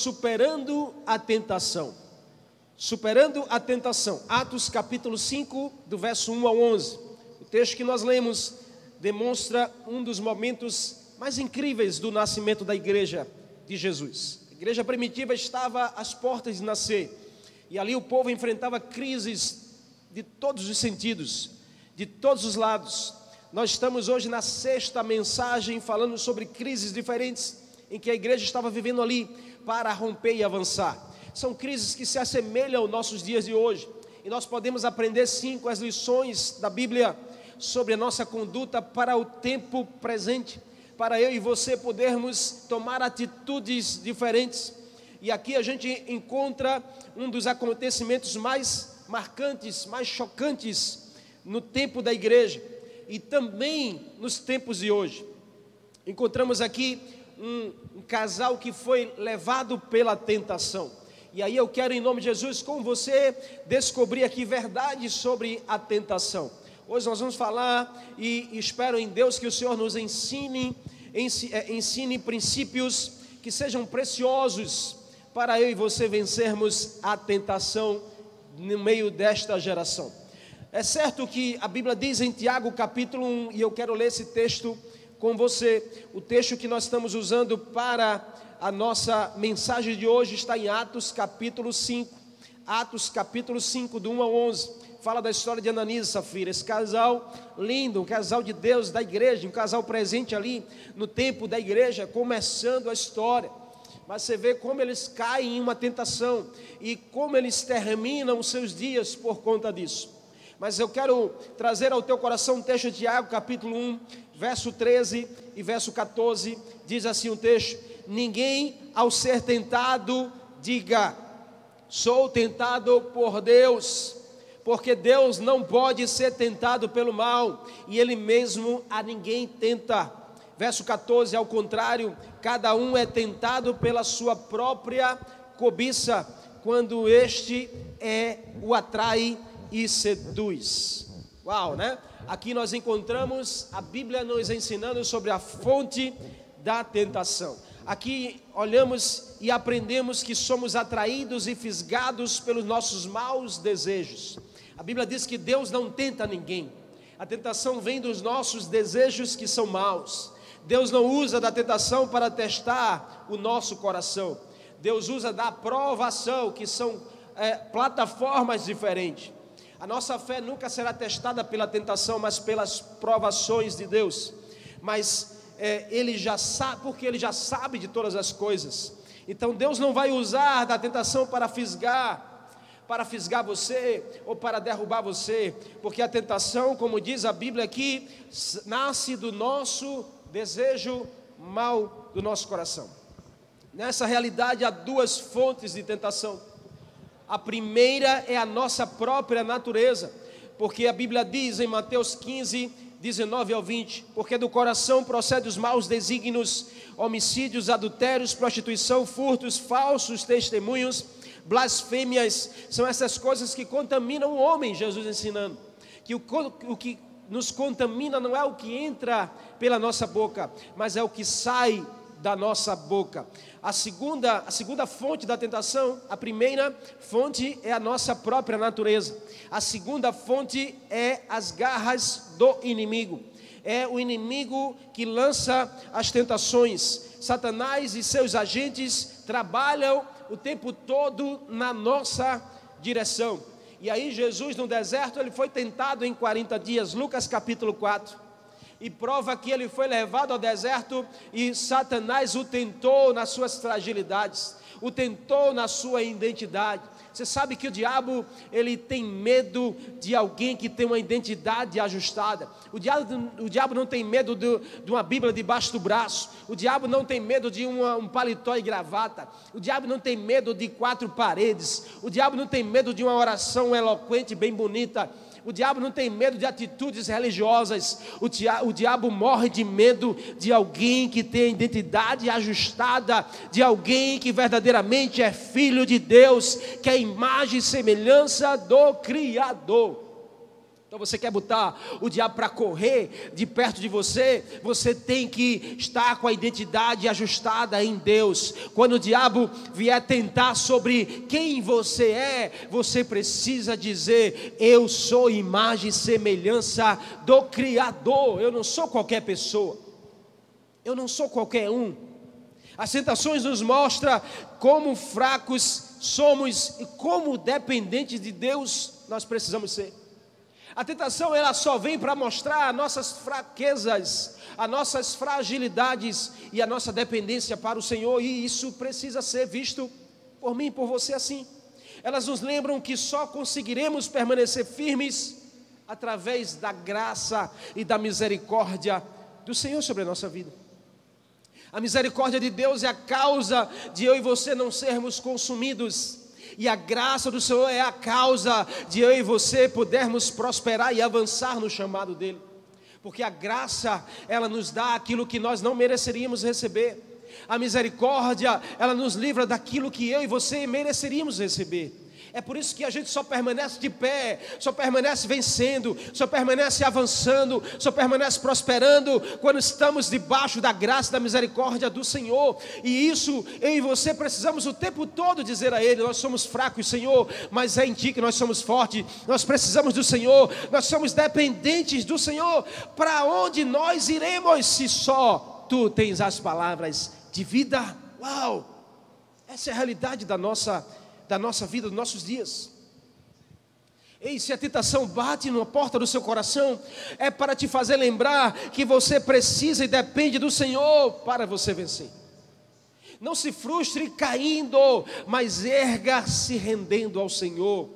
superando a tentação. Superando a tentação. Atos capítulo 5, do verso 1 ao 11. O texto que nós lemos demonstra um dos momentos mais incríveis do nascimento da igreja de Jesus. A igreja primitiva estava às portas de nascer. E ali o povo enfrentava crises de todos os sentidos, de todos os lados. Nós estamos hoje na sexta mensagem falando sobre crises diferentes em que a igreja estava vivendo ali para romper e avançar. São crises que se assemelham aos nossos dias de hoje. E nós podemos aprender sim com as lições da Bíblia sobre a nossa conduta para o tempo presente, para eu e você podermos tomar atitudes diferentes. E aqui a gente encontra um dos acontecimentos mais marcantes, mais chocantes no tempo da igreja e também nos tempos de hoje. Encontramos aqui um, um casal que foi levado pela tentação. E aí eu quero, em nome de Jesus, com você, descobrir aqui verdades sobre a tentação. Hoje nós vamos falar e espero em Deus que o Senhor nos ensine, é, ensine princípios que sejam preciosos para eu e você vencermos a tentação no meio desta geração. É certo que a Bíblia diz em Tiago capítulo 1, e eu quero ler esse texto com você. O texto que nós estamos usando para a nossa mensagem de hoje está em Atos capítulo 5. Atos capítulo 5, do 1 ao 11. Fala da história de Ananias e Safira, esse casal lindo, um casal de Deus da igreja, um casal presente ali no tempo da igreja, começando a história. Mas você vê como eles caem em uma tentação e como eles terminam os seus dias por conta disso. Mas eu quero trazer ao teu coração um texto de Tiago, capítulo 1, verso 13 e verso 14, diz assim o texto: Ninguém ao ser tentado diga, sou tentado por Deus, porque Deus não pode ser tentado pelo mal, e Ele mesmo a ninguém tenta. Verso 14, ao contrário, cada um é tentado pela sua própria cobiça, quando este é o atrai e seduz. Uau, né? Aqui nós encontramos a Bíblia nos ensinando sobre a fonte da tentação. Aqui olhamos e aprendemos que somos atraídos e fisgados pelos nossos maus desejos. A Bíblia diz que Deus não tenta ninguém. A tentação vem dos nossos desejos que são maus. Deus não usa da tentação para testar o nosso coração. Deus usa da provação, que são é, plataformas diferentes. A nossa fé nunca será testada pela tentação, mas pelas provações de Deus. Mas é, Ele já sabe, porque Ele já sabe de todas as coisas. Então Deus não vai usar da tentação para fisgar, para fisgar você ou para derrubar você, porque a tentação, como diz a Bíblia aqui, nasce do nosso desejo mal do nosso coração. Nessa realidade há duas fontes de tentação. A primeira é a nossa própria natureza, porque a Bíblia diz em Mateus 15, 19 ao 20: Porque do coração procede os maus desígnios, homicídios, adultérios, prostituição, furtos, falsos testemunhos, blasfêmias, são essas coisas que contaminam o homem, Jesus ensinando. Que o, o que nos contamina não é o que entra pela nossa boca, mas é o que sai da nossa boca. A segunda, a segunda fonte da tentação, a primeira fonte é a nossa própria natureza. A segunda fonte é as garras do inimigo. É o inimigo que lança as tentações. Satanás e seus agentes trabalham o tempo todo na nossa direção. E aí Jesus no deserto, ele foi tentado em 40 dias, Lucas capítulo 4 e prova que ele foi levado ao deserto e Satanás o tentou nas suas fragilidades, o tentou na sua identidade. Você sabe que o diabo, ele tem medo de alguém que tem uma identidade ajustada. O diabo, o diabo não tem medo de, de uma Bíblia debaixo do braço. O diabo não tem medo de uma, um paletó e gravata. O diabo não tem medo de quatro paredes. O diabo não tem medo de uma oração eloquente, bem bonita. O diabo não tem medo de atitudes religiosas. O, dia, o diabo morre de medo de alguém que tem a identidade ajustada, de alguém que verdadeiramente é filho de Deus, que é a imagem e semelhança do Criador. Então você quer botar o diabo para correr de perto de você, você tem que estar com a identidade ajustada em Deus. Quando o diabo vier tentar sobre quem você é, você precisa dizer: Eu sou imagem e semelhança do Criador. Eu não sou qualquer pessoa. Eu não sou qualquer um. As tentações nos mostram como fracos somos e como dependentes de Deus nós precisamos ser. A tentação ela só vem para mostrar nossas fraquezas, as nossas fragilidades e a nossa dependência para o Senhor, e isso precisa ser visto por mim, por você assim. Elas nos lembram que só conseguiremos permanecer firmes através da graça e da misericórdia do Senhor sobre a nossa vida. A misericórdia de Deus é a causa de eu e você não sermos consumidos e a graça do Senhor é a causa de eu e você pudermos prosperar e avançar no chamado dele. Porque a graça, ela nos dá aquilo que nós não mereceríamos receber. A misericórdia, ela nos livra daquilo que eu e você mereceríamos receber. É por isso que a gente só permanece de pé, só permanece vencendo, só permanece avançando, só permanece prosperando quando estamos debaixo da graça e da misericórdia do Senhor. E isso eu e você precisamos o tempo todo dizer a Ele: nós somos fracos, Senhor, mas é em Ti que nós somos fortes. Nós precisamos do Senhor, nós somos dependentes do Senhor. Para onde nós iremos se só Tu tens as palavras de vida? Uau! Essa é a realidade da nossa vida da nossa vida, dos nossos dias. Ei, se a tentação bate na porta do seu coração, é para te fazer lembrar que você precisa e depende do Senhor para você vencer. Não se frustre caindo, mas erga se rendendo ao Senhor.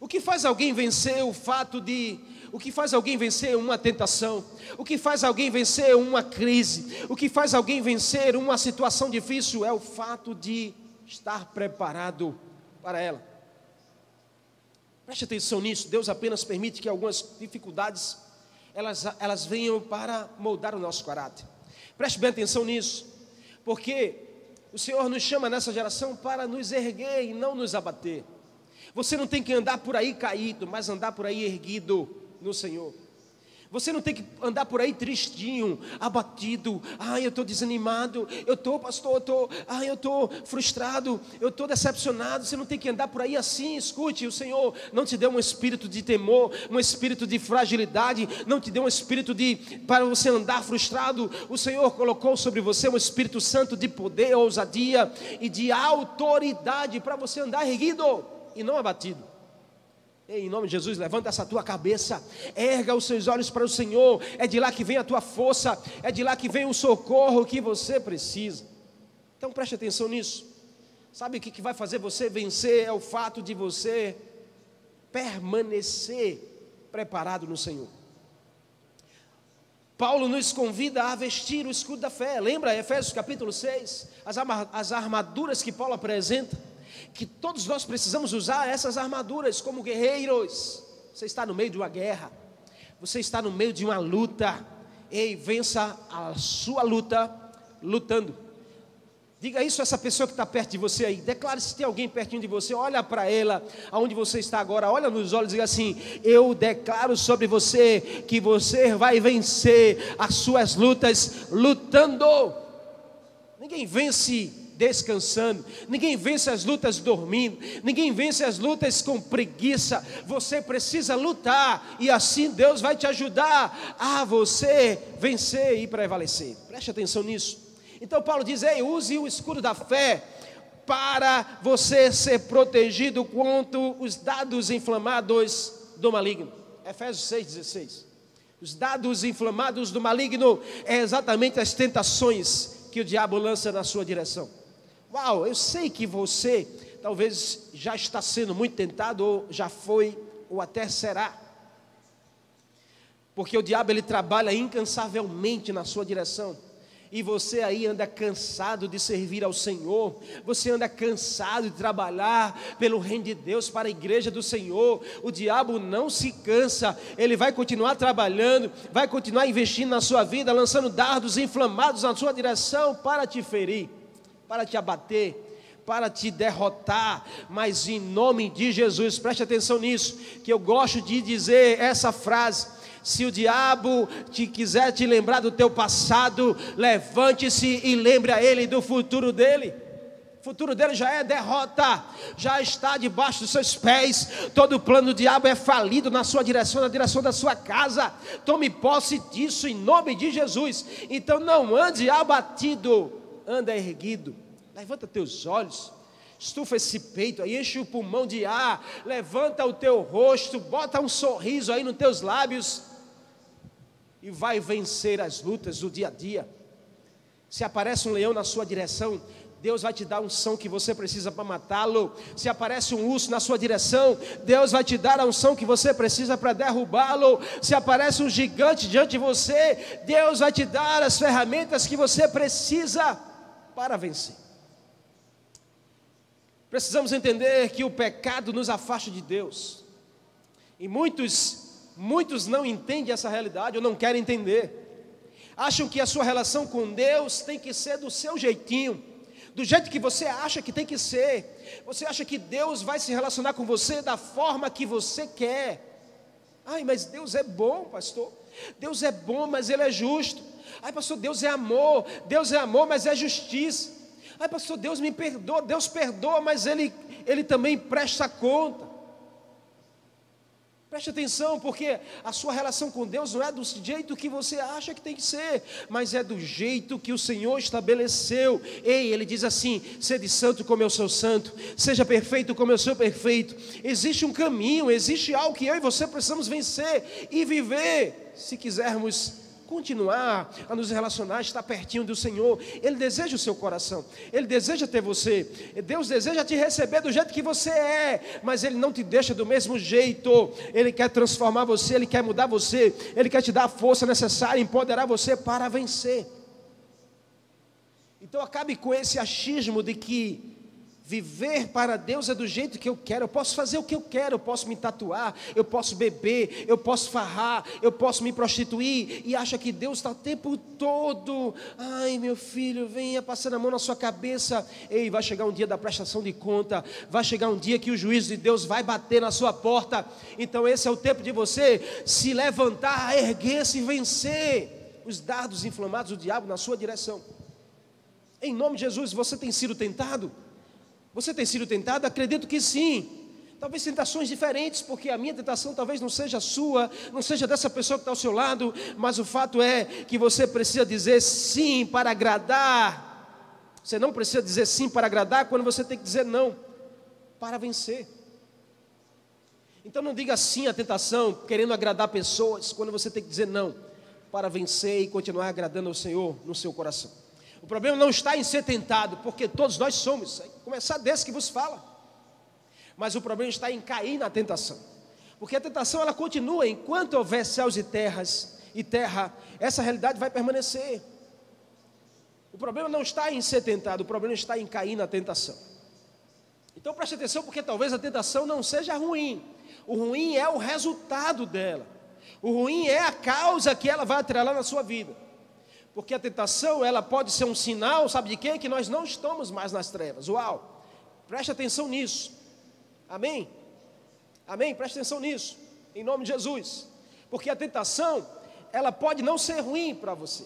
O que faz alguém vencer o fato de o que faz alguém vencer uma tentação, o que faz alguém vencer uma crise, o que faz alguém vencer uma situação difícil é o fato de estar preparado para ela. Preste atenção nisso, Deus apenas permite que algumas dificuldades elas, elas venham para moldar o nosso caráter. Preste bem atenção nisso, porque o Senhor nos chama nessa geração para nos erguer e não nos abater. Você não tem que andar por aí caído, mas andar por aí erguido no Senhor. Você não tem que andar por aí tristinho, abatido. Ai, eu estou desanimado. Eu estou, pastor, eu estou. Ai, eu estou frustrado. Eu estou decepcionado. Você não tem que andar por aí assim. Escute, o Senhor não te deu um espírito de temor, um espírito de fragilidade. Não te deu um espírito de para você andar frustrado. O Senhor colocou sobre você um Espírito Santo de poder, ousadia e de autoridade para você andar erguido e não abatido. Em nome de Jesus, levanta essa tua cabeça, erga os seus olhos para o Senhor, é de lá que vem a tua força, é de lá que vem o socorro que você precisa. Então preste atenção nisso. Sabe o que vai fazer você vencer? É o fato de você permanecer preparado no Senhor. Paulo nos convida a vestir o escudo da fé. Lembra Efésios capítulo 6? As armaduras que Paulo apresenta que todos nós precisamos usar essas armaduras como guerreiros. Você está no meio de uma guerra, você está no meio de uma luta. Ei, vença a sua luta lutando. Diga isso a essa pessoa que está perto de você aí. Declare se tem alguém pertinho de você. Olha para ela, aonde você está agora. Olha nos olhos e diga assim: Eu declaro sobre você que você vai vencer as suas lutas lutando. Ninguém vence descansando, ninguém vence as lutas dormindo, ninguém vence as lutas com preguiça. Você precisa lutar e assim Deus vai te ajudar a você vencer e prevalecer. Preste atenção nisso. Então Paulo diz: Ei, use o escudo da fé para você ser protegido contra os dados inflamados do maligno. Efésios 6,16. Os dados inflamados do maligno é exatamente as tentações que o diabo lança na sua direção. Uau, eu sei que você talvez já está sendo muito tentado, ou já foi, ou até será. Porque o diabo ele trabalha incansavelmente na sua direção. E você aí anda cansado de servir ao Senhor, você anda cansado de trabalhar pelo reino de Deus para a igreja do Senhor. O diabo não se cansa, ele vai continuar trabalhando, vai continuar investindo na sua vida, lançando dardos inflamados na sua direção para te ferir para te abater, para te derrotar, mas em nome de Jesus, preste atenção nisso, que eu gosto de dizer essa frase. Se o diabo te quiser te lembrar do teu passado, levante-se e lembre a ele do futuro dele. O futuro dele já é derrota, já está debaixo dos seus pés. Todo o plano do diabo é falido na sua direção, na direção da sua casa. Tome posse disso em nome de Jesus. Então não ande abatido, anda erguido. Levanta teus olhos, estufa esse peito aí, enche o pulmão de ar, levanta o teu rosto, bota um sorriso aí nos teus lábios e vai vencer as lutas do dia a dia. Se aparece um leão na sua direção, Deus vai te dar um unção que você precisa para matá-lo. Se aparece um urso na sua direção, Deus vai te dar a unção que você precisa para derrubá-lo. Se aparece um gigante diante de você, Deus vai te dar as ferramentas que você precisa para vencer. Precisamos entender que o pecado nos afasta de Deus. E muitos, muitos não entendem essa realidade ou não querem entender. Acham que a sua relação com Deus tem que ser do seu jeitinho, do jeito que você acha que tem que ser. Você acha que Deus vai se relacionar com você da forma que você quer. Ai, mas Deus é bom, pastor. Deus é bom, mas Ele é justo. Ai, pastor, Deus é amor. Deus é amor, mas é justiça. Ai, pastor, Deus me perdoa, Deus perdoa, mas Ele, Ele também presta conta. Preste atenção, porque a sua relação com Deus não é do jeito que você acha que tem que ser, mas é do jeito que o Senhor estabeleceu. Ei, ele diz assim: sede santo como eu sou santo, seja perfeito como eu sou perfeito. Existe um caminho, existe algo que eu e você precisamos vencer e viver, se quisermos continuar a nos relacionar, estar pertinho do Senhor. Ele deseja o seu coração, Ele deseja ter você. Deus deseja te receber do jeito que você é, mas Ele não te deixa do mesmo jeito. Ele quer transformar você, Ele quer mudar você, Ele quer te dar a força necessária, empoderar você para vencer. Então acabe com esse achismo de que Viver para Deus é do jeito que eu quero. Eu posso fazer o que eu quero. Eu posso me tatuar, eu posso beber, eu posso farrar, eu posso me prostituir. E acha que Deus está o tempo todo. Ai, meu filho, venha passando a mão na sua cabeça. Ei, vai chegar um dia da prestação de conta. Vai chegar um dia que o juízo de Deus vai bater na sua porta. Então, esse é o tempo de você se levantar, erguer-se e vencer os dardos inflamados do diabo na sua direção. Em nome de Jesus, você tem sido tentado? Você tem sido tentado? Acredito que sim. Talvez tentações diferentes, porque a minha tentação talvez não seja a sua, não seja dessa pessoa que está ao seu lado, mas o fato é que você precisa dizer sim para agradar. Você não precisa dizer sim para agradar quando você tem que dizer não para vencer. Então não diga sim à tentação, querendo agradar pessoas, quando você tem que dizer não para vencer e continuar agradando ao Senhor no seu coração. O problema não está em ser tentado, porque todos nós somos, começar desse que vos fala. Mas o problema está em cair na tentação. Porque a tentação ela continua enquanto houver céus e terras e terra, essa realidade vai permanecer. O problema não está em ser tentado, o problema está em cair na tentação. Então preste atenção, porque talvez a tentação não seja ruim. O ruim é o resultado dela. O ruim é a causa que ela vai atrelar na sua vida. Porque a tentação, ela pode ser um sinal, sabe de quem? Que nós não estamos mais nas trevas. Uau! Preste atenção nisso. Amém? Amém? Preste atenção nisso. Em nome de Jesus. Porque a tentação, ela pode não ser ruim para você.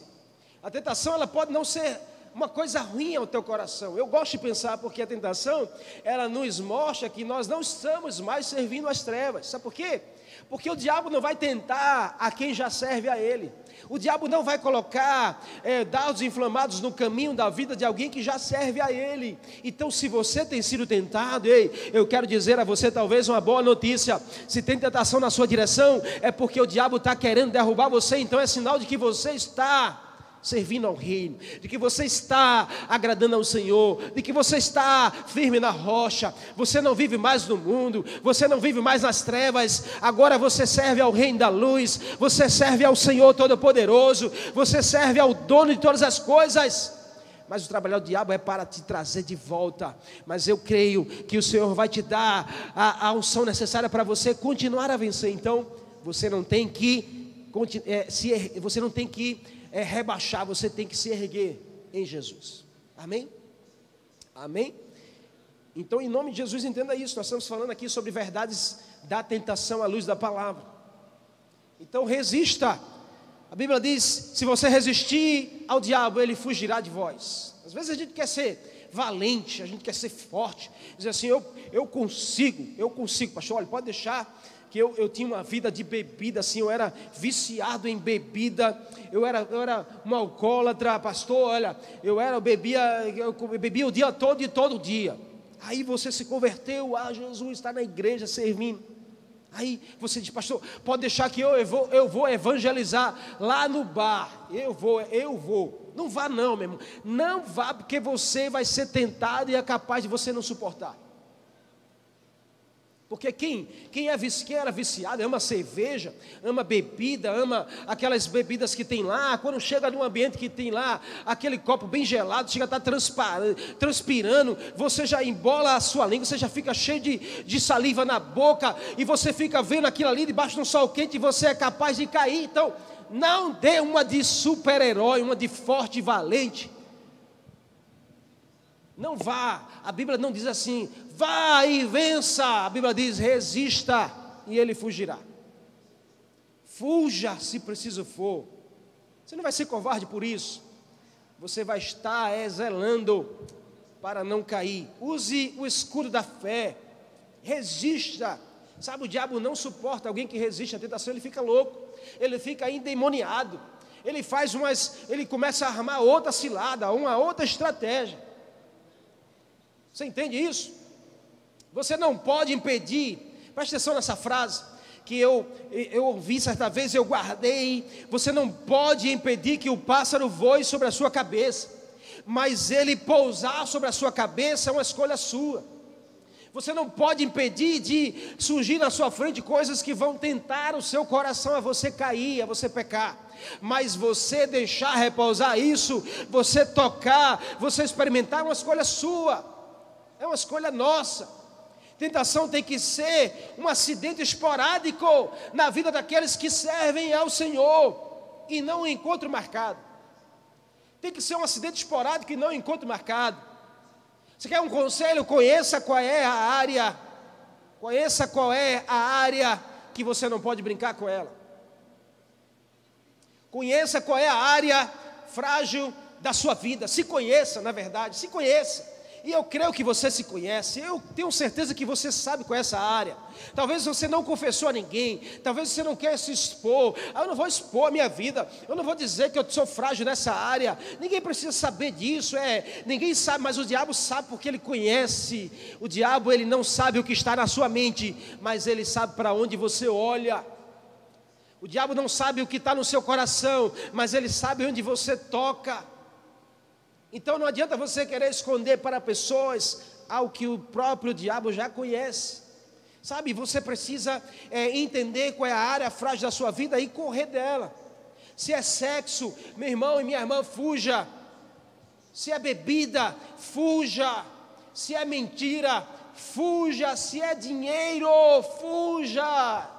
A tentação, ela pode não ser uma coisa ruim ao teu coração. Eu gosto de pensar porque a tentação, ela nos mostra que nós não estamos mais servindo às trevas. Sabe por quê? Porque o diabo não vai tentar a quem já serve a ele. O diabo não vai colocar é, dados inflamados no caminho da vida de alguém que já serve a ele. Então, se você tem sido tentado, ei, eu quero dizer a você talvez uma boa notícia. Se tem tentação na sua direção, é porque o diabo está querendo derrubar você. Então, é sinal de que você está servindo ao reino, de que você está agradando ao Senhor, de que você está firme na rocha, você não vive mais no mundo, você não vive mais nas trevas, agora você serve ao reino da luz, você serve ao Senhor Todo-Poderoso, você serve ao dono de todas as coisas. Mas o trabalho do diabo é para te trazer de volta. Mas eu creio que o Senhor vai te dar a, a unção necessária para você continuar a vencer. Então, você não tem que, é, se, você não tem que é rebaixar, você tem que se erguer em Jesus. Amém? Amém? Então, em nome de Jesus, entenda isso. Nós estamos falando aqui sobre verdades da tentação à luz da palavra. Então, resista. A Bíblia diz: se você resistir ao diabo, ele fugirá de vós. Às vezes a gente quer ser valente, a gente quer ser forte, dizer assim: eu, eu consigo, eu consigo, pastor. Olha, pode deixar que eu, eu tinha uma vida de bebida, assim, eu era viciado em bebida, eu era, eu era um alcoólatra, pastor, olha, eu era, eu bebia, eu bebia o dia todo e todo dia. Aí você se converteu, ah, Jesus está na igreja servindo. Aí você diz, pastor, pode deixar que eu, eu, vou, eu vou evangelizar lá no bar. Eu vou, eu vou. Não vá não, meu irmão. Não vá, porque você vai ser tentado e é capaz de você não suportar. Porque quem, quem, é, quem era viciado ama cerveja, ama bebida, ama aquelas bebidas que tem lá. Quando chega num ambiente que tem lá aquele copo bem gelado, chega a estar tá transpirando, você já embola a sua língua, você já fica cheio de, de saliva na boca e você fica vendo aquilo ali debaixo de um sol quente e você é capaz de cair. Então, não dê uma de super-herói, uma de forte e valente. Não vá, a Bíblia não diz assim, vá e vença. A Bíblia diz, resista e ele fugirá. Fuja se preciso for. Você não vai ser covarde por isso. Você vai estar exelando para não cair. Use o escudo da fé. Resista. Sabe, o diabo não suporta alguém que resiste à tentação, ele fica louco, ele fica endemoniado. Ele faz umas, ele começa a armar outra cilada, uma outra estratégia. Você entende isso? Você não pode impedir, preste atenção nessa frase, que eu, eu ouvi certa vez, eu guardei. Você não pode impedir que o pássaro voe sobre a sua cabeça, mas ele pousar sobre a sua cabeça é uma escolha sua. Você não pode impedir de surgir na sua frente coisas que vão tentar o seu coração a você cair, a você pecar. Mas você deixar repousar isso, você tocar, você experimentar, é uma escolha sua. É uma escolha nossa. Tentação tem que ser um acidente esporádico na vida daqueles que servem ao Senhor e não um encontro marcado. Tem que ser um acidente esporádico e não um encontro marcado. Você quer um conselho? Conheça qual é a área, conheça qual é a área que você não pode brincar com ela. Conheça qual é a área frágil da sua vida. Se conheça, na verdade, se conheça. E eu creio que você se conhece, eu tenho certeza que você sabe qual é essa área. Talvez você não confessou a ninguém, talvez você não quer se expor. Ah, eu não vou expor a minha vida, eu não vou dizer que eu sou frágil nessa área. Ninguém precisa saber disso, é. Ninguém sabe, mas o diabo sabe porque ele conhece. O diabo ele não sabe o que está na sua mente, mas ele sabe para onde você olha. O diabo não sabe o que está no seu coração, mas ele sabe onde você toca. Então não adianta você querer esconder para pessoas algo que o próprio diabo já conhece. Sabe, você precisa é, entender qual é a área frágil da sua vida e correr dela. Se é sexo, meu irmão e minha irmã, fuja. Se é bebida, fuja. Se é mentira, fuja. Se é dinheiro, fuja.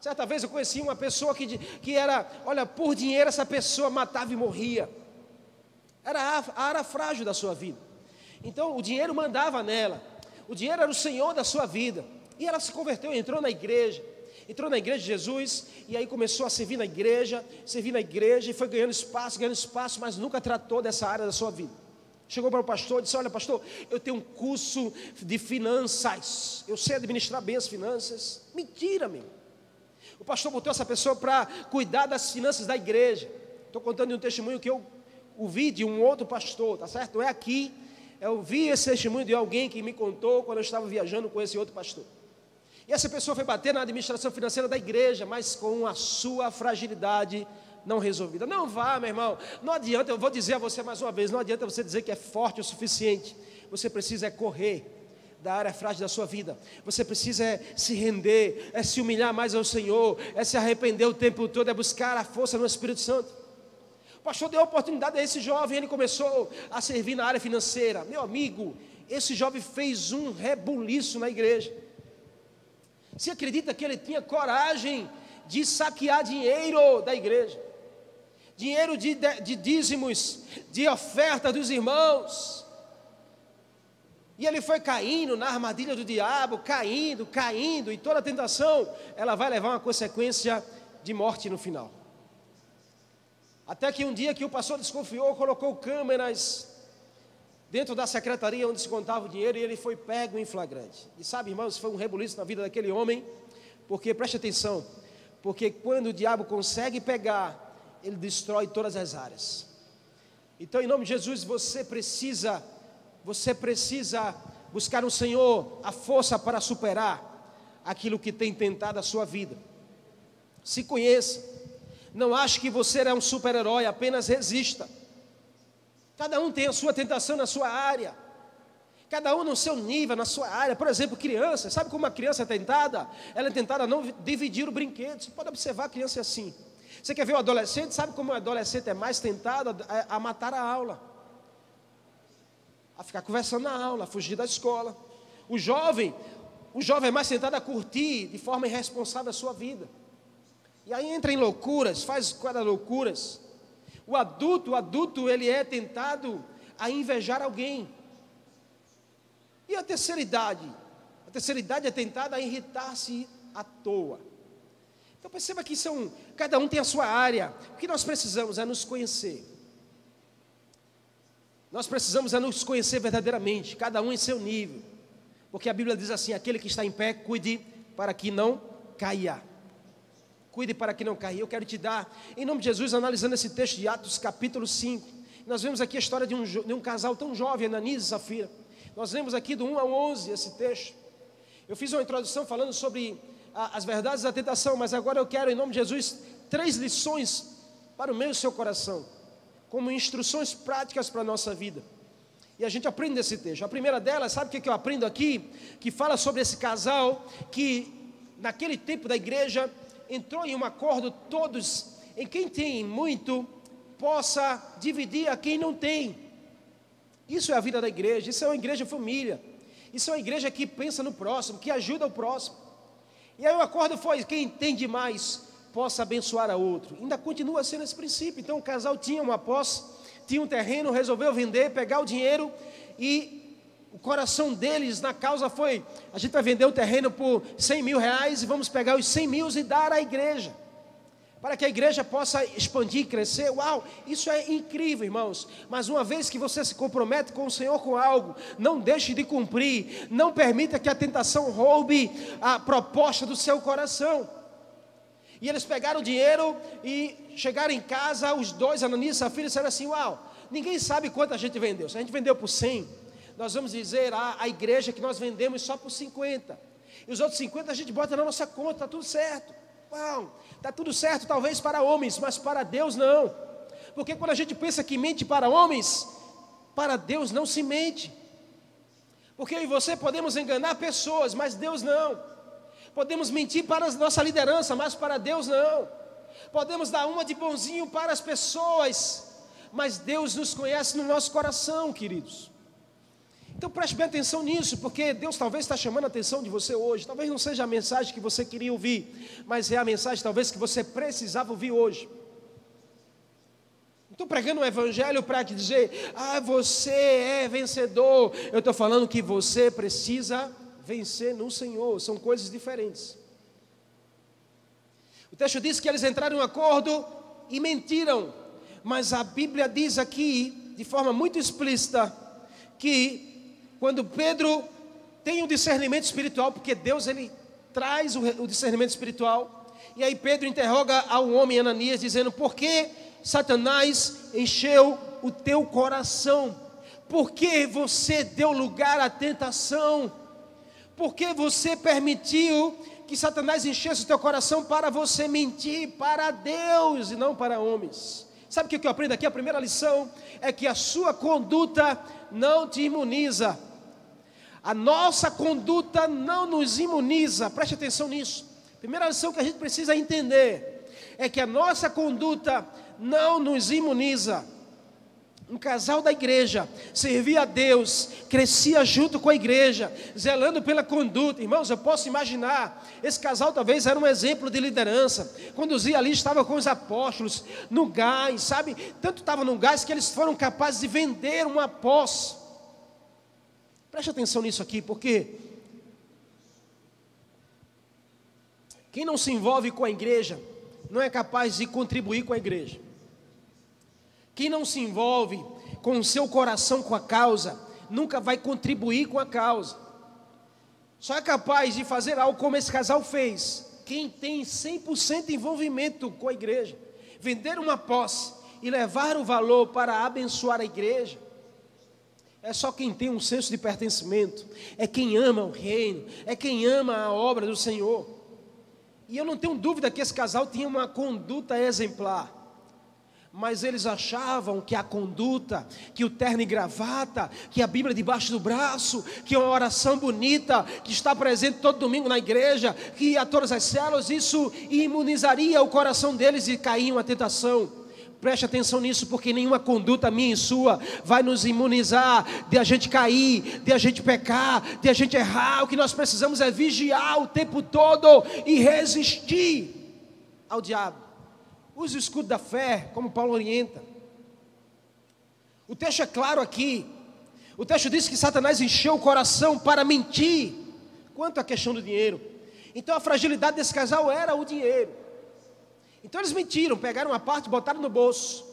Certa vez eu conheci uma pessoa que, que era, olha, por dinheiro essa pessoa matava e morria. Era a área frágil da sua vida. Então o dinheiro mandava nela. O dinheiro era o Senhor da sua vida. E ela se converteu, entrou na igreja. Entrou na igreja de Jesus e aí começou a servir na igreja, servir na igreja e foi ganhando espaço, ganhando espaço, mas nunca tratou dessa área da sua vida. Chegou para o pastor e disse: Olha, pastor, eu tenho um curso de finanças, eu sei administrar bem as finanças. Mentira, meu. O pastor botou essa pessoa para cuidar das finanças da igreja. Estou contando um testemunho que eu ouvi de um outro pastor, tá certo? Não é aqui. Eu vi esse testemunho de alguém que me contou quando eu estava viajando com esse outro pastor. E essa pessoa foi bater na administração financeira da igreja, mas com a sua fragilidade não resolvida. Não vá, meu irmão. Não adianta, eu vou dizer a você mais uma vez, não adianta você dizer que é forte o suficiente. Você precisa é correr da área frágil da sua vida. Você precisa é se render, é se humilhar mais ao Senhor, é se arrepender o tempo todo, é buscar a força no Espírito Santo. Pastor deu oportunidade a esse jovem, ele começou a servir na área financeira. Meu amigo, esse jovem fez um rebuliço na igreja. Você acredita que ele tinha coragem de saquear dinheiro da igreja? Dinheiro de, de, de dízimos, de oferta dos irmãos. E ele foi caindo na armadilha do diabo, caindo, caindo, e toda tentação, ela vai levar uma consequência de morte no final. Até que um dia que o pastor desconfiou, colocou câmeras dentro da secretaria onde se contava o dinheiro e ele foi pego em flagrante. E sabe, irmãos, foi um rebuliço na vida daquele homem, porque preste atenção, porque quando o diabo consegue pegar, ele destrói todas as áreas. Então, em nome de Jesus, você precisa, você precisa buscar no Senhor a força para superar aquilo que tem tentado a sua vida. Se conheça. Não ache que você é um super-herói, apenas resista. Cada um tem a sua tentação na sua área. Cada um no seu nível, na sua área. Por exemplo, criança. Sabe como uma criança é tentada? Ela é tentada a não dividir o brinquedo. Você pode observar a criança assim. Você quer ver o adolescente? Sabe como o adolescente é mais tentado a, a matar a aula? A ficar conversando na aula, a fugir da escola. O jovem, o jovem é mais tentado a curtir de forma irresponsável a sua vida. E aí entra em loucuras, faz cada loucuras. O adulto, o adulto, ele é tentado a invejar alguém. E a terceira idade? A terceira idade é tentada a irritar-se à toa. Então perceba que são, cada um tem a sua área. O que nós precisamos é nos conhecer. Nós precisamos é nos conhecer verdadeiramente, cada um em seu nível. Porque a Bíblia diz assim: aquele que está em pé, cuide para que não caia. Cuide para que não caia. Eu quero te dar, em nome de Jesus, analisando esse texto de Atos, capítulo 5. Nós vemos aqui a história de um, de um casal tão jovem, Ananias e Safira. Nós vemos aqui do 1 a 11 esse texto. Eu fiz uma introdução falando sobre a, as verdades da tentação, mas agora eu quero, em nome de Jesus, três lições para o meu e seu coração, como instruções práticas para a nossa vida. E a gente aprende esse texto. A primeira delas, sabe o que eu aprendo aqui? Que fala sobre esse casal que, naquele tempo da igreja, entrou em um acordo todos, em quem tem muito, possa dividir a quem não tem. Isso é a vida da igreja, isso é uma igreja família. Isso é uma igreja que pensa no próximo, que ajuda o próximo. E aí o acordo foi: quem tem demais possa abençoar a outro. Ainda continua sendo esse princípio. Então o casal tinha uma posse, tinha um terreno, resolveu vender, pegar o dinheiro e o coração deles na causa foi: a gente vai vender o terreno por 100 mil reais e vamos pegar os 100 mil e dar à igreja, para que a igreja possa expandir e crescer. Uau, isso é incrível, irmãos. Mas uma vez que você se compromete com o Senhor com algo, não deixe de cumprir, não permita que a tentação roube a proposta do seu coração. E eles pegaram o dinheiro e chegaram em casa, os dois, Ananias e Safira, disseram assim: Uau, ninguém sabe quanto a gente vendeu. Se a gente vendeu por 100 nós vamos dizer à, à igreja que nós vendemos só por 50. E os outros 50 a gente bota na nossa conta, está tudo certo. Uau, está tudo certo, talvez para homens, mas para Deus não. Porque quando a gente pensa que mente para homens, para Deus não se mente. Porque eu e você podemos enganar pessoas, mas Deus não. Podemos mentir para a nossa liderança, mas para Deus não. Podemos dar uma de bonzinho para as pessoas, mas Deus nos conhece no nosso coração, queridos. Então preste bem atenção nisso, porque Deus talvez está chamando a atenção de você hoje. Talvez não seja a mensagem que você queria ouvir, mas é a mensagem talvez que você precisava ouvir hoje. Não estou pregando um evangelho para te dizer, ah, você é vencedor. Eu estou falando que você precisa vencer no Senhor. São coisas diferentes. O texto diz que eles entraram em um acordo e mentiram. Mas a Bíblia diz aqui, de forma muito explícita, que quando Pedro tem o discernimento espiritual, porque Deus ele traz o, discernimento espiritual, e aí Pedro interroga ao homem Ananias, dizendo: Por que Satanás encheu o teu coração? Por que você deu lugar à tentação? Por que você permitiu que Satanás enchesse o teu coração para você mentir para Deus e não para homens? Sabe o que eu aprendo aqui? A primeira lição é que a sua conduta não te imuniza a nossa conduta não nos imuniza, preste atenção nisso. Primeira lição que a gente precisa entender é que a nossa conduta não nos imuniza. Um casal da igreja servia a Deus, crescia junto com a igreja, zelando pela conduta. Irmãos, eu posso imaginar, esse casal talvez era um exemplo de liderança. Conduzia ali, estava com os apóstolos, no gás, sabe? Tanto estava no gás que eles foram capazes de vender uma posse Preste atenção nisso aqui, porque quem não se envolve com a igreja não é capaz de contribuir com a igreja. Quem não se envolve com o seu coração com a causa, nunca vai contribuir com a causa. Só é capaz de fazer algo como esse casal fez, quem tem 100% envolvimento com a igreja. Vender uma posse e levar o valor para abençoar a igreja. É só quem tem um senso de pertencimento, é quem ama o reino, é quem ama a obra do Senhor. E eu não tenho dúvida que esse casal tinha uma conduta exemplar mas eles achavam que a conduta, que o terno e gravata, que a Bíblia debaixo do braço, que uma oração bonita, que está presente todo domingo na igreja, que a todas as células, isso imunizaria o coração deles e em uma tentação. Preste atenção nisso, porque nenhuma conduta minha e sua vai nos imunizar de a gente cair, de a gente pecar, de a gente errar. O que nós precisamos é vigiar o tempo todo e resistir ao diabo. Use o escudo da fé, como Paulo orienta. O texto é claro aqui. O texto diz que Satanás encheu o coração para mentir quanto à questão do dinheiro. Então a fragilidade desse casal era o dinheiro. Então eles mentiram, pegaram uma parte, botaram no bolso.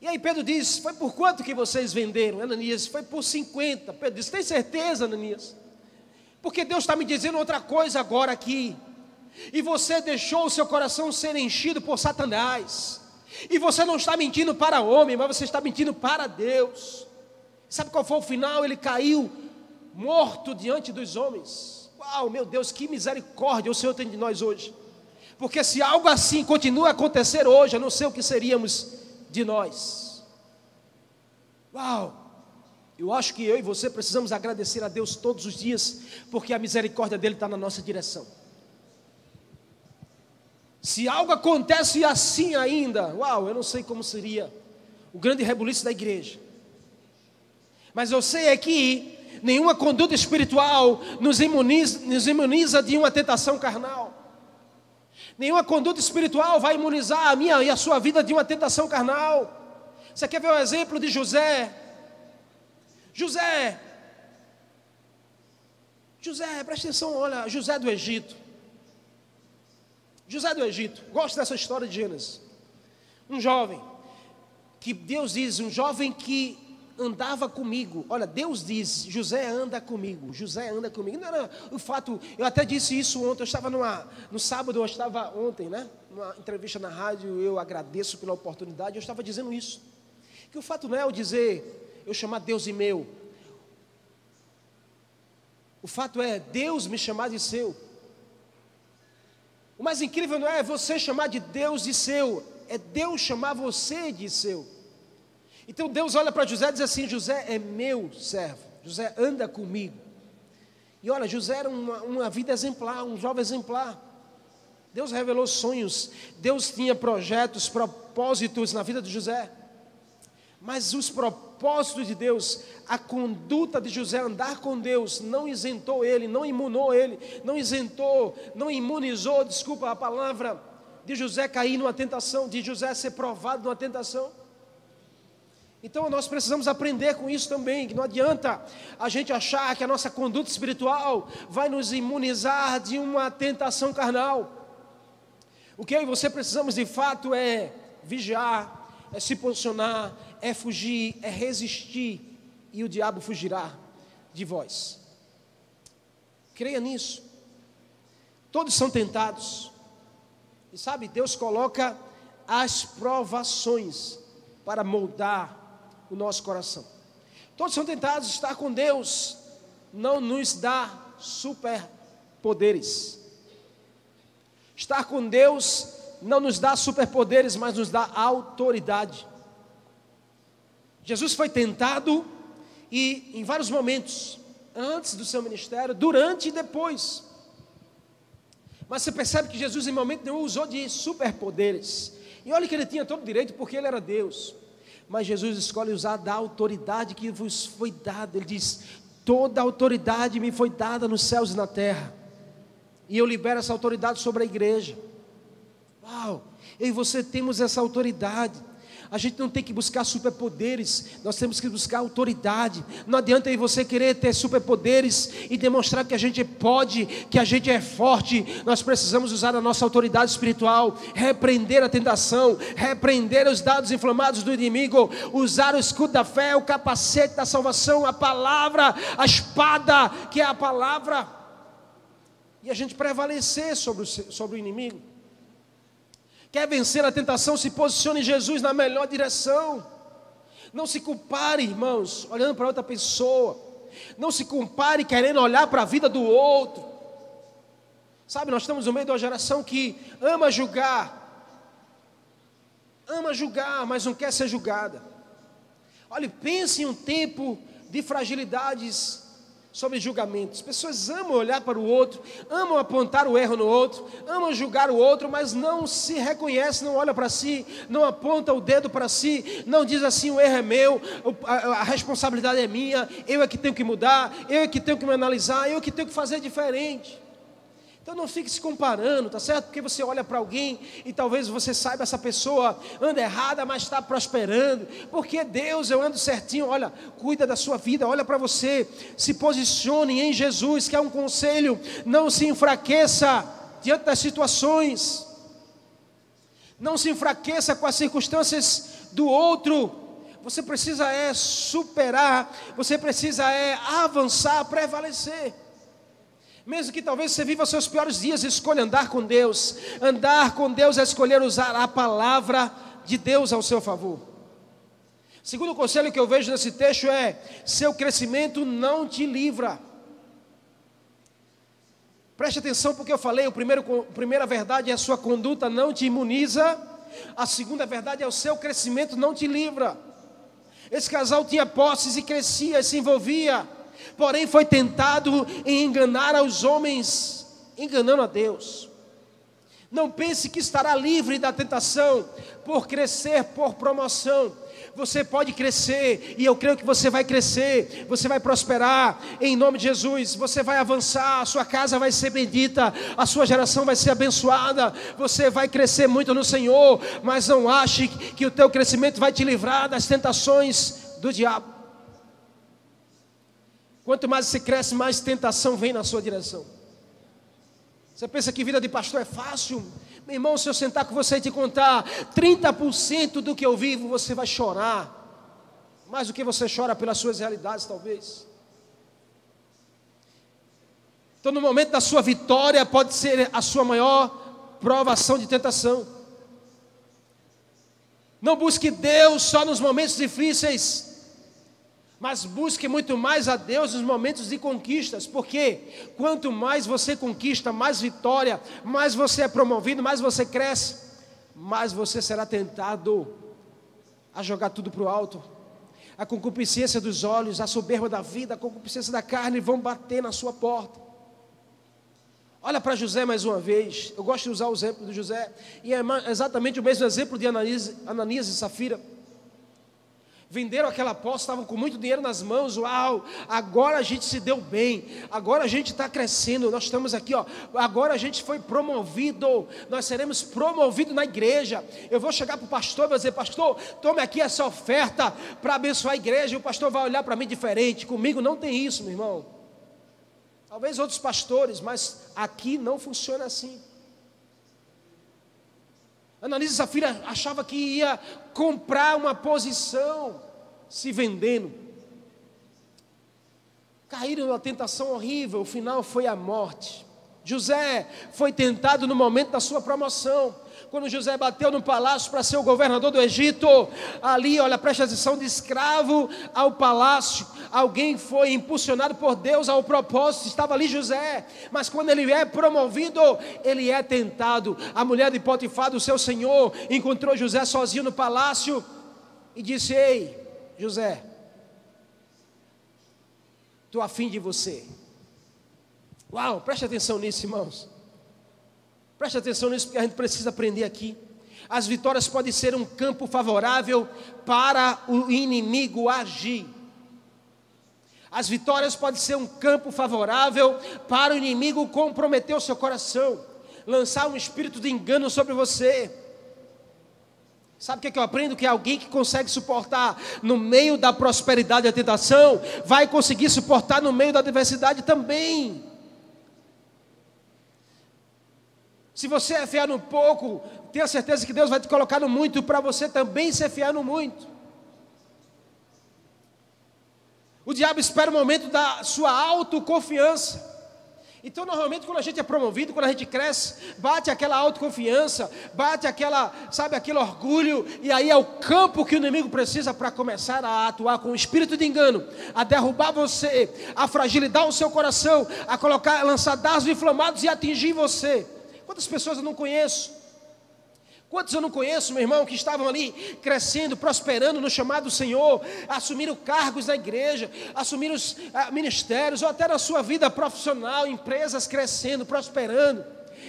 E aí Pedro diz: Foi por quanto que vocês venderam? Ananias, foi por 50. Pedro diz: Tem certeza, Ananias? Porque Deus está me dizendo outra coisa agora aqui. E você deixou o seu coração ser enchido por Satanás. E você não está mentindo para homem, mas você está mentindo para Deus. Sabe qual foi o final? Ele caiu morto diante dos homens. Uau, meu Deus, que misericórdia o Senhor tem de nós hoje. Porque se algo assim continua a acontecer hoje, eu não sei o que seríamos de nós. Uau! Eu acho que eu e você precisamos agradecer a Deus todos os dias, porque a misericórdia dele está na nossa direção. Se algo acontece assim ainda, uau, eu não sei como seria o grande rebuliço da igreja. Mas eu sei é que nenhuma conduta espiritual nos imuniza, nos imuniza de uma tentação carnal. Nenhuma conduta espiritual vai imunizar a minha e a sua vida de uma tentação carnal. Você quer ver o exemplo de José? José, José, presta atenção, olha, José do Egito. José do Egito, gosto dessa história de Gênesis. Um jovem, que Deus diz, um jovem que andava comigo. Olha, Deus diz: José anda comigo, José anda comigo. Não era o fato, eu até disse isso ontem, eu estava numa, no sábado, eu estava ontem, né? Numa entrevista na rádio, eu agradeço pela oportunidade, eu estava dizendo isso. Que o fato não é eu dizer, eu chamar Deus de meu. O fato é Deus me chamar de seu. O mais incrível não é você chamar de Deus de seu, é Deus chamar você de seu. Então Deus olha para José e diz assim: José é meu servo, José anda comigo. E olha, José era uma, uma vida exemplar, um jovem exemplar. Deus revelou sonhos, Deus tinha projetos, propósitos na vida de José. Mas os propósitos de Deus, a conduta de José andar com Deus, não isentou ele, não imunou ele, não isentou, não imunizou, desculpa a palavra, de José cair numa tentação, de José ser provado numa tentação. Então nós precisamos aprender com isso também, que não adianta a gente achar que a nossa conduta espiritual vai nos imunizar de uma tentação carnal. O que eu e você precisamos de fato é vigiar, é se posicionar, é fugir, é resistir, e o diabo fugirá de vós. Creia nisso. Todos são tentados. E sabe, Deus coloca as provações para moldar o nosso coração. Todos são tentados, estar com Deus não nos dá superpoderes. Estar com Deus não nos dá superpoderes, mas nos dá autoridade. Jesus foi tentado e em vários momentos, antes do seu ministério, durante e depois. Mas você percebe que Jesus em momento nenhum usou de superpoderes. E olha que ele tinha todo direito porque ele era Deus. Mas Jesus escolhe usar da autoridade que vos foi dada. Ele diz: Toda autoridade me foi dada nos céus e na terra. E eu libero essa autoridade sobre a igreja. Uau! Eu e você temos essa autoridade. A gente não tem que buscar superpoderes, nós temos que buscar autoridade. Não adianta aí você querer ter superpoderes e demonstrar que a gente pode, que a gente é forte. Nós precisamos usar a nossa autoridade espiritual, repreender a tentação, repreender os dados inflamados do inimigo, usar o escudo da fé, o capacete da salvação, a palavra, a espada, que é a palavra, e a gente prevalecer sobre o, sobre o inimigo. Quer vencer a tentação? Se posicione Jesus na melhor direção. Não se compare, irmãos, olhando para outra pessoa. Não se compare querendo olhar para a vida do outro. Sabe, nós estamos no meio de uma geração que ama julgar. Ama julgar, mas não quer ser julgada. Olhe, pense em um tempo de fragilidades sobre julgamentos. As pessoas amam olhar para o outro, amam apontar o erro no outro, amam julgar o outro, mas não se reconhece, não olha para si, não aponta o dedo para si, não diz assim: o erro é meu, a, responsabilidade é minha, eu é que tenho que mudar, eu é que tenho que me analisar, eu é que tenho que fazer diferente. Então não fique se comparando, tá certo? Porque você olha para alguém e talvez você saiba essa pessoa anda errada, mas está prosperando. Porque Deus, eu ando certinho. Olha, cuida da sua vida, olha para você, se posicione em Jesus, que é um conselho. Não se enfraqueça diante das situações. Não se enfraqueça com as circunstâncias do outro. Você precisa é superar, você precisa é avançar, prevalecer. Mesmo que talvez você viva seus piores dias, escolha andar com Deus. Andar com Deus é escolher usar a palavra de Deus ao seu favor. Segundo conselho que eu vejo nesse texto é: seu crescimento não te livra. Preste atenção porque eu falei, o primeiro, a primeira verdade é a sua conduta não te imuniza, a segunda verdade é o seu crescimento não te livra. Esse casal tinha posses e crescia, se envolvia porém foi tentado em enganar aos homens, enganando a Deus. Não pense que estará livre da tentação por crescer, por promoção. Você pode crescer, e eu creio que você vai crescer, você vai prosperar, em nome de Jesus, você vai avançar, a sua casa vai ser bendita, a sua geração vai ser abençoada, você vai crescer muito no Senhor, mas não ache que o teu crescimento vai te livrar das tentações do diabo. Quanto mais você cresce, mais tentação vem na sua direção. Você pensa que vida de pastor é fácil? Meu irmão, se eu sentar com você e te contar 30% do que eu vivo, você vai chorar. Mais do que você chora pelas suas realidades, talvez. Então, no momento da sua vitória, pode ser a sua maior provação de tentação. Não busque Deus só nos momentos difíceis mas busque muito mais a Deus nos momentos de conquistas, porque quanto mais você conquista, mais vitória, mais você é promovido, mais você cresce, mais você será tentado a jogar tudo para o alto. A concupiscência dos olhos, a soberba da vida, a concupiscência da carne vão bater na sua porta. Olha para José mais uma vez. Eu gosto de usar o exemplo de José, e é exatamente o mesmo exemplo de Ananias, Ananias e Safira venderam aquela posse, estavam com muito dinheiro nas mãos, uau, agora a gente se deu bem, agora a gente está crescendo, nós estamos aqui, ó, agora a gente foi promovido, nós seremos promovidos na igreja. Eu vou chegar para o pastor e vou dizer, pastor, tome aqui essa oferta para abençoar a igreja, e o pastor vai olhar para mim diferente, comigo não tem isso, meu irmão. Talvez outros pastores, mas aqui não funciona assim. Analisa Safira achava que ia comprar uma posição se vendendo. Caíram numa tentação horrível, o final foi a morte. José foi tentado no momento da sua promoção. Quando José bateu no palácio para ser o governador do Egito, ali, olha, presta atenção, de escravo ao palácio, alguém foi impulsionado por Deus ao propósito, estava ali José, mas quando ele é promovido, ele é tentado. A mulher de Potifar, do seu senhor, encontrou José sozinho no palácio e disse: Ei, José, estou afim de você. Uau, preste atenção nisso, irmãos. Preste atenção nisso, porque a gente precisa aprender aqui. As vitórias podem ser um campo favorável para o inimigo agir. As vitórias podem ser um campo favorável para o inimigo comprometer o seu coração, lançar um espírito de engano sobre você. Sabe o que, é que eu aprendo? Que alguém que consegue suportar no meio da prosperidade e da tentação, vai conseguir suportar no meio da adversidade também. Se você é fiar no pouco, tenha certeza que Deus vai te colocar no muito para você também ser fiar no muito. O diabo espera o momento da sua autoconfiança. Então, normalmente, quando a gente é promovido, quando a gente cresce, bate aquela autoconfiança, bate aquela, sabe, aquele orgulho, e aí é o campo que o inimigo precisa para começar a atuar com o espírito de engano, a derrubar você, a fragilizar o seu coração, a colocar, a lançar dados inflamados e atingir você. Quantas pessoas eu não conheço Quantos eu não conheço, meu irmão, que estavam ali crescendo, prosperando no chamado do Senhor, assumiram cargos na igreja, assumiram os ah, ministérios, ou até na sua vida profissional, empresas crescendo, prosperando.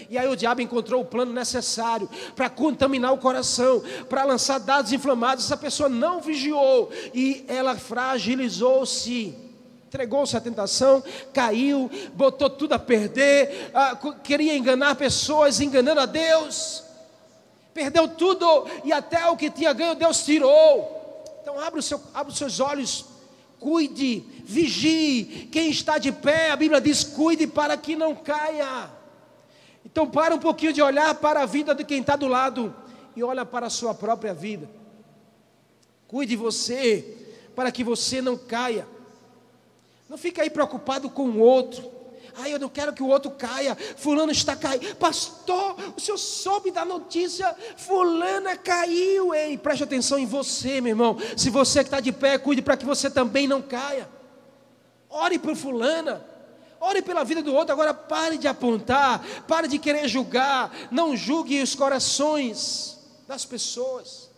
E aí o diabo encontrou o plano necessário para contaminar o coração, para lançar dados inflamados. Essa pessoa não vigiou e ela fragilizou-se entregou-se à tentação, caiu, botou tudo a perder, ah, queria enganar pessoas, enganando a Deus perdeu tudo e até o que tinha ganho Deus tirou. Então abra, seu, os seus olhos, cuide, vigie. Quem está de pé, a Bíblia diz: cuide para que não caia. Então para um pouquinho de olhar para a vida de quem está do lado e olha para a sua própria vida. Cuide você para que você não caia. Não fique aí preocupado com o outro. Ai, eu não quero que o outro caia. Fulano está caindo. Pastor, o senhor soube da notícia. Fulana caiu. Ei, preste atenção em você, meu irmão. Se você que está de pé, cuide para que você também não caia. Ore por fulana. Ore pela vida do outro. Agora pare de apontar. Pare de querer julgar. Não julgue os corações das pessoas.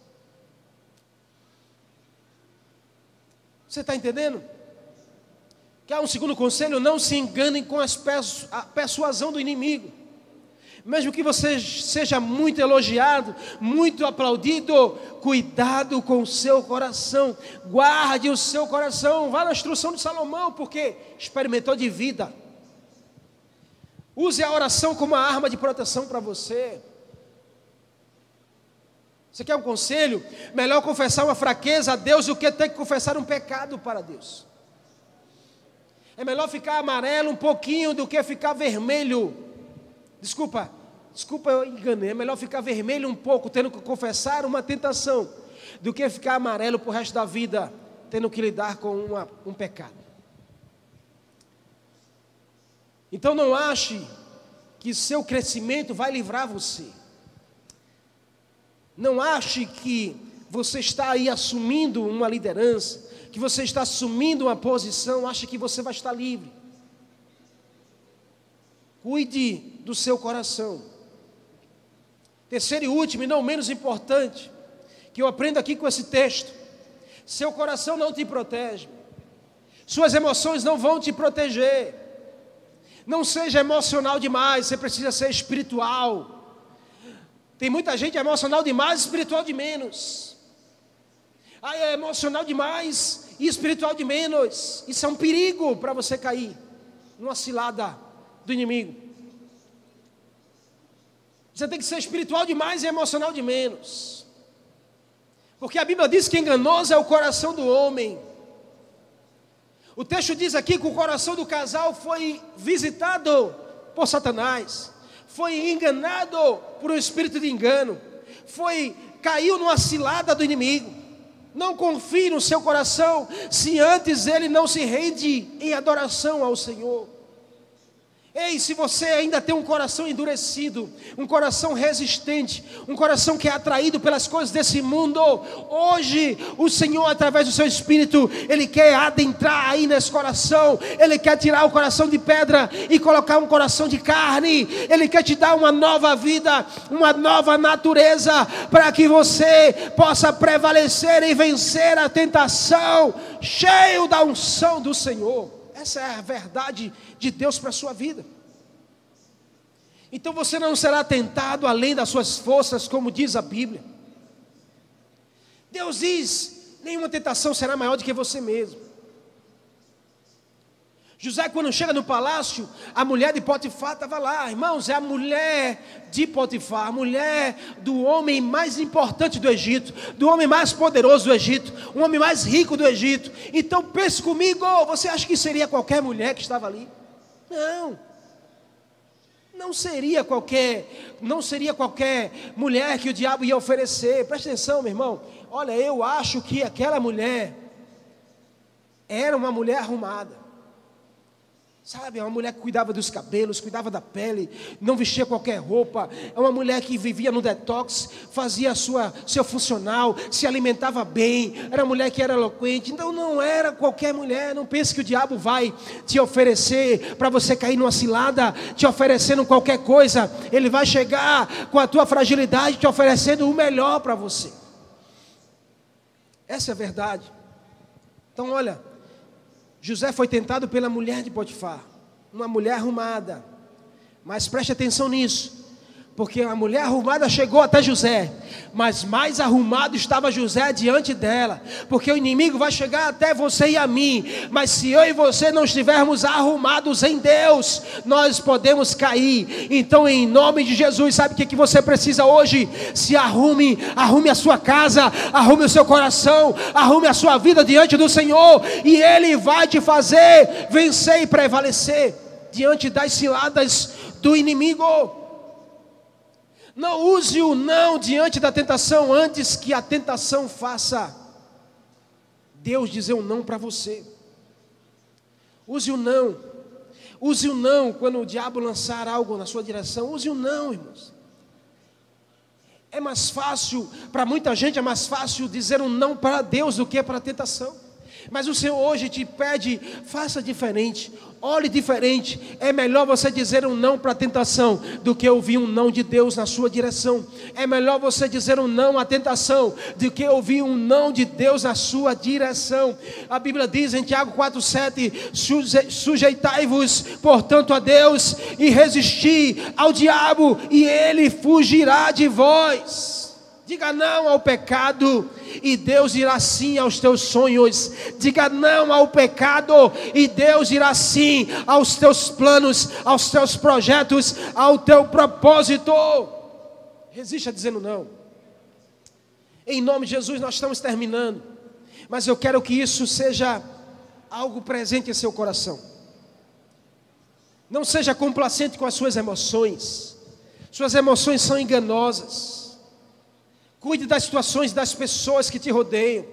Você está entendendo? Quer um segundo conselho? Não se enganem com as a persuasão do inimigo. Mesmo que você seja muito elogiado, muito aplaudido, cuidado com o seu coração, guarde o seu coração. Vá na instrução de Salomão, porque experimentou de vida. Use a oração como uma arma de proteção para você. Você quer um conselho? Melhor confessar uma fraqueza a Deus do que ter que confessar um pecado para Deus. É melhor ficar amarelo um pouquinho do que ficar vermelho. Desculpa, desculpa, eu enganei. É melhor ficar vermelho um pouco, tendo que confessar uma tentação, do que ficar amarelo para o resto da vida, tendo que lidar com uma, um pecado. Então não ache que seu crescimento vai livrar você. Não ache que você está aí assumindo uma liderança, que você está assumindo uma posição, acha que você vai estar livre. Cuide do seu coração. Terceiro e último, e não menos importante, que eu aprendo aqui com esse texto: seu coração não te protege, suas emoções não vão te proteger. Não seja emocional demais, você precisa ser espiritual. Tem muita gente emocional demais, espiritual de menos. Ah, é emocional demais, e espiritual de menos. Isso é um perigo para você cair numa cilada do inimigo. Você tem que ser espiritual demais e emocional de menos. Porque a Bíblia diz que enganoso é o coração do homem. O texto diz aqui que o coração do casal foi visitado por Satanás, foi enganado por um espírito de engano, foi caiu numa cilada do inimigo. Não confie no seu coração se antes ele não se rende em adoração ao Senhor. Ei, se você ainda tem um coração endurecido, um coração resistente, um coração que é atraído pelas coisas desse mundo, hoje o Senhor, através do seu Espírito, Ele quer adentrar aí nesse coração, Ele quer tirar o coração de pedra e colocar um coração de carne, Ele quer te dar uma nova vida, uma nova natureza, para que você possa prevalecer e vencer a tentação, cheio da unção do Senhor. Essa é a verdade de Deus para a sua vida. Então você não será tentado além das suas forças, como diz a Bíblia. Deus diz: nenhuma tentação será maior do que você mesmo. José, quando chega no palácio, a mulher de Potifar estava lá, irmãos, é a mulher de Potifar, a mulher do homem mais importante do Egito, do homem mais poderoso do Egito, o homem mais rico do Egito. Então pense comigo, você acha que seria qualquer mulher que estava ali? Não. Não seria qualquer, não seria qualquer mulher que o diabo ia oferecer. Presta atenção, meu irmão. Olha, eu acho que aquela mulher era uma mulher arrumada. Sabe, é uma mulher que cuidava dos cabelos, cuidava da pele, não vestia qualquer roupa. É uma mulher que vivia no detox, fazia sua, seu funcional, se alimentava bem. Era uma mulher que era eloquente. Então não era qualquer mulher. Não pense que o diabo vai te oferecer para você cair numa cilada, te oferecendo qualquer coisa. Ele vai chegar com a tua fragilidade, te oferecendo o melhor para você. Essa é a verdade. Então, olha, José foi tentado pela mulher de Potifar, uma mulher arrumada. Mas preste atenção nisso. Porque a mulher arrumada chegou até José, mas mais arrumado estava José diante dela, porque o inimigo vai chegar até você e a mim, mas se eu e você não estivermos arrumados em Deus, nós podemos cair. Então, em nome de Jesus, sabe o que, que você precisa hoje? Se arrume, arrume a sua casa, arrume o seu coração, arrume a sua vida diante do Senhor, e Ele vai te fazer vencer e prevalecer diante das ciladas do inimigo. Não use o não diante da tentação antes que a tentação faça Deus dizer um não para você. Use o não. Use o não quando o diabo lançar algo na sua direção. Use o não, irmãos. É mais fácil, para muita gente é mais fácil dizer um não para Deus do que para a tentação. Mas o Senhor hoje te pede, faça diferente, olhe diferente. É melhor você dizer um não para a tentação do que ouvir um não de Deus na sua direção. É melhor você dizer um não à tentação do que ouvir um não de Deus na sua direção. A Bíblia diz em Tiago 4,7: sujeitai-vos, portanto, a Deus e resisti ao diabo, e ele fugirá de vós. Diga não ao pecado e Deus irá sim aos teus sonhos. Diga não ao pecado e Deus irá sim aos teus planos, aos teus projetos, ao teu propósito. Resista dizendo não. Em nome de Jesus, nós estamos terminando. Mas eu quero que isso seja algo presente em seu coração. Não seja complacente com as suas emoções. Suas emoções são enganosas. Cuide das situações das pessoas que te rodeiam,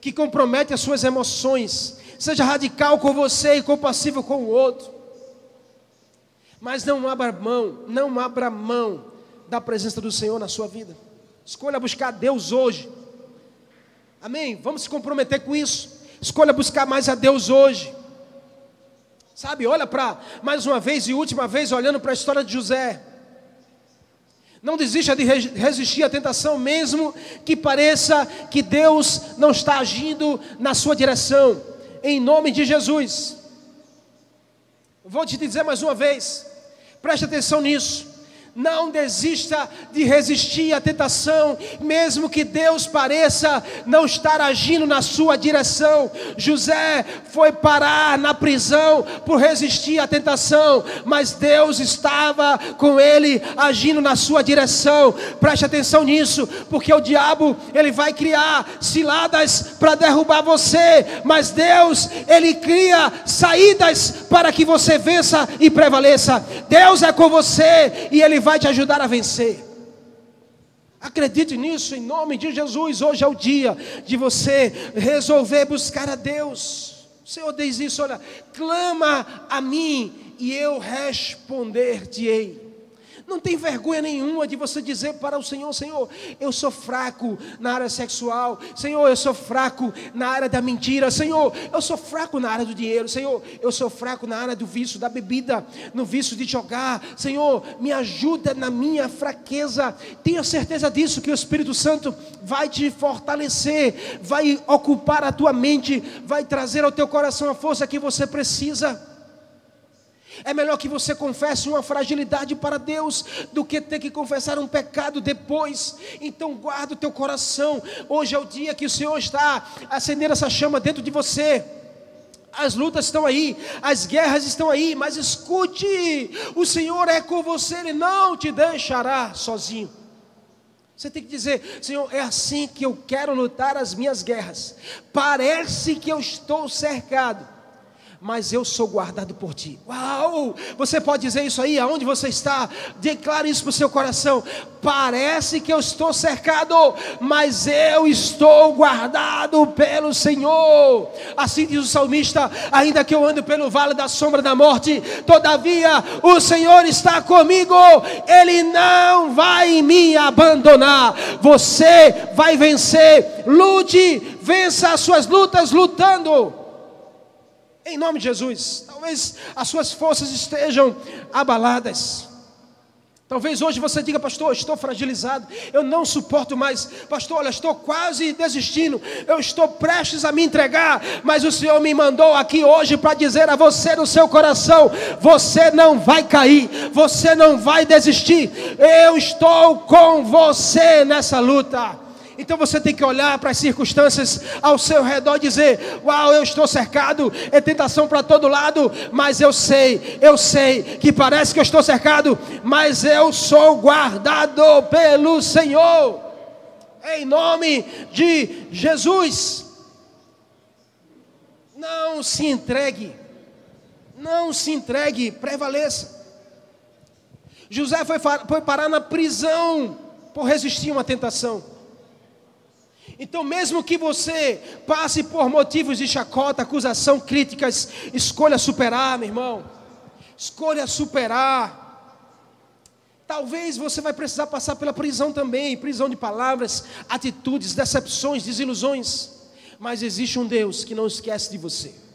que comprometem as suas emoções. Seja radical com você e compassivo com o outro. Mas não abra mão, não abra mão da presença do Senhor na sua vida. Escolha buscar Deus hoje. Amém? Vamos se comprometer com isso. Escolha buscar mais a Deus hoje. Sabe, olha para mais uma vez e última vez olhando para a história de José. Não desista de resistir à tentação, mesmo que pareça que Deus não está agindo na sua direção, em nome de Jesus. Vou te dizer mais uma vez, preste atenção nisso. Não desista de resistir à tentação, mesmo que Deus pareça não estar agindo na sua direção. José foi parar na prisão por resistir à tentação, mas Deus estava com ele agindo na sua direção. Preste atenção nisso, porque o diabo ele vai criar ciladas para derrubar você, mas Deus ele cria saídas para que você vença e prevaleça. Deus é com você e ele vai te ajudar a vencer. Acredite nisso em nome de Jesus. Hoje é o dia de você resolver buscar a Deus. O Senhor diz isso: olha, clama a mim e eu responder-te-ei. Não tem vergonha nenhuma de você dizer para o Senhor: Senhor, eu sou fraco na área sexual. Senhor, eu sou fraco na área da mentira. Senhor, eu sou fraco na área do dinheiro. Senhor, eu sou fraco na área do vício, da bebida, no vício de jogar. Senhor, me ajuda na minha fraqueza. Tenha certeza disso, que o Espírito Santo vai te fortalecer, vai ocupar a tua mente, vai trazer ao teu coração a força que você precisa. É melhor que você confesse uma fragilidade para Deus do que ter que confessar um pecado depois. Então guarda o teu coração. Hoje é o dia que o Senhor está acendendo essa chama dentro de você. As lutas estão aí, as guerras estão aí, mas escute: o Senhor é com você, Ele não te deixará sozinho. Você tem que dizer, Senhor, é assim que eu quero lutar as minhas guerras. Parece que eu estou cercado, mas eu sou guardado por ti. Uau! Você pode dizer isso aí, aonde você está? Declare isso para o seu coração. Parece que eu estou cercado, mas eu estou guardado pelo Senhor. Assim diz o salmista: ainda que eu ande pelo vale da sombra da morte, todavia o Senhor está comigo, Ele não vai me abandonar. Você vai vencer, lute, vença as suas lutas lutando. Em nome de Jesus. Talvez as suas forças estejam abaladas. Talvez hoje você diga, pastor, estou fragilizado, eu não suporto mais, pastor, olha, estou quase desistindo, eu estou prestes a me entregar, mas o Senhor me mandou aqui hoje para dizer a você no seu coração: você não vai cair, você não vai desistir, eu estou com você nessa luta. Então você tem que olhar para as circunstâncias ao seu redor e dizer: Uau, eu estou cercado, é tentação para todo lado, mas eu sei, eu sei que parece que eu estou cercado, mas eu sou guardado pelo Senhor, em nome de Jesus. Não se entregue, não se entregue, prevaleça. José foi, foi parar na prisão por resistir a uma tentação. Então, mesmo que você passe por motivos de chacota, acusação, críticas, escolha superar, meu irmão. Escolha superar. Talvez você vai precisar passar pela prisão também, prisão de palavras, atitudes, decepções, desilusões. Mas existe um Deus que não esquece de você.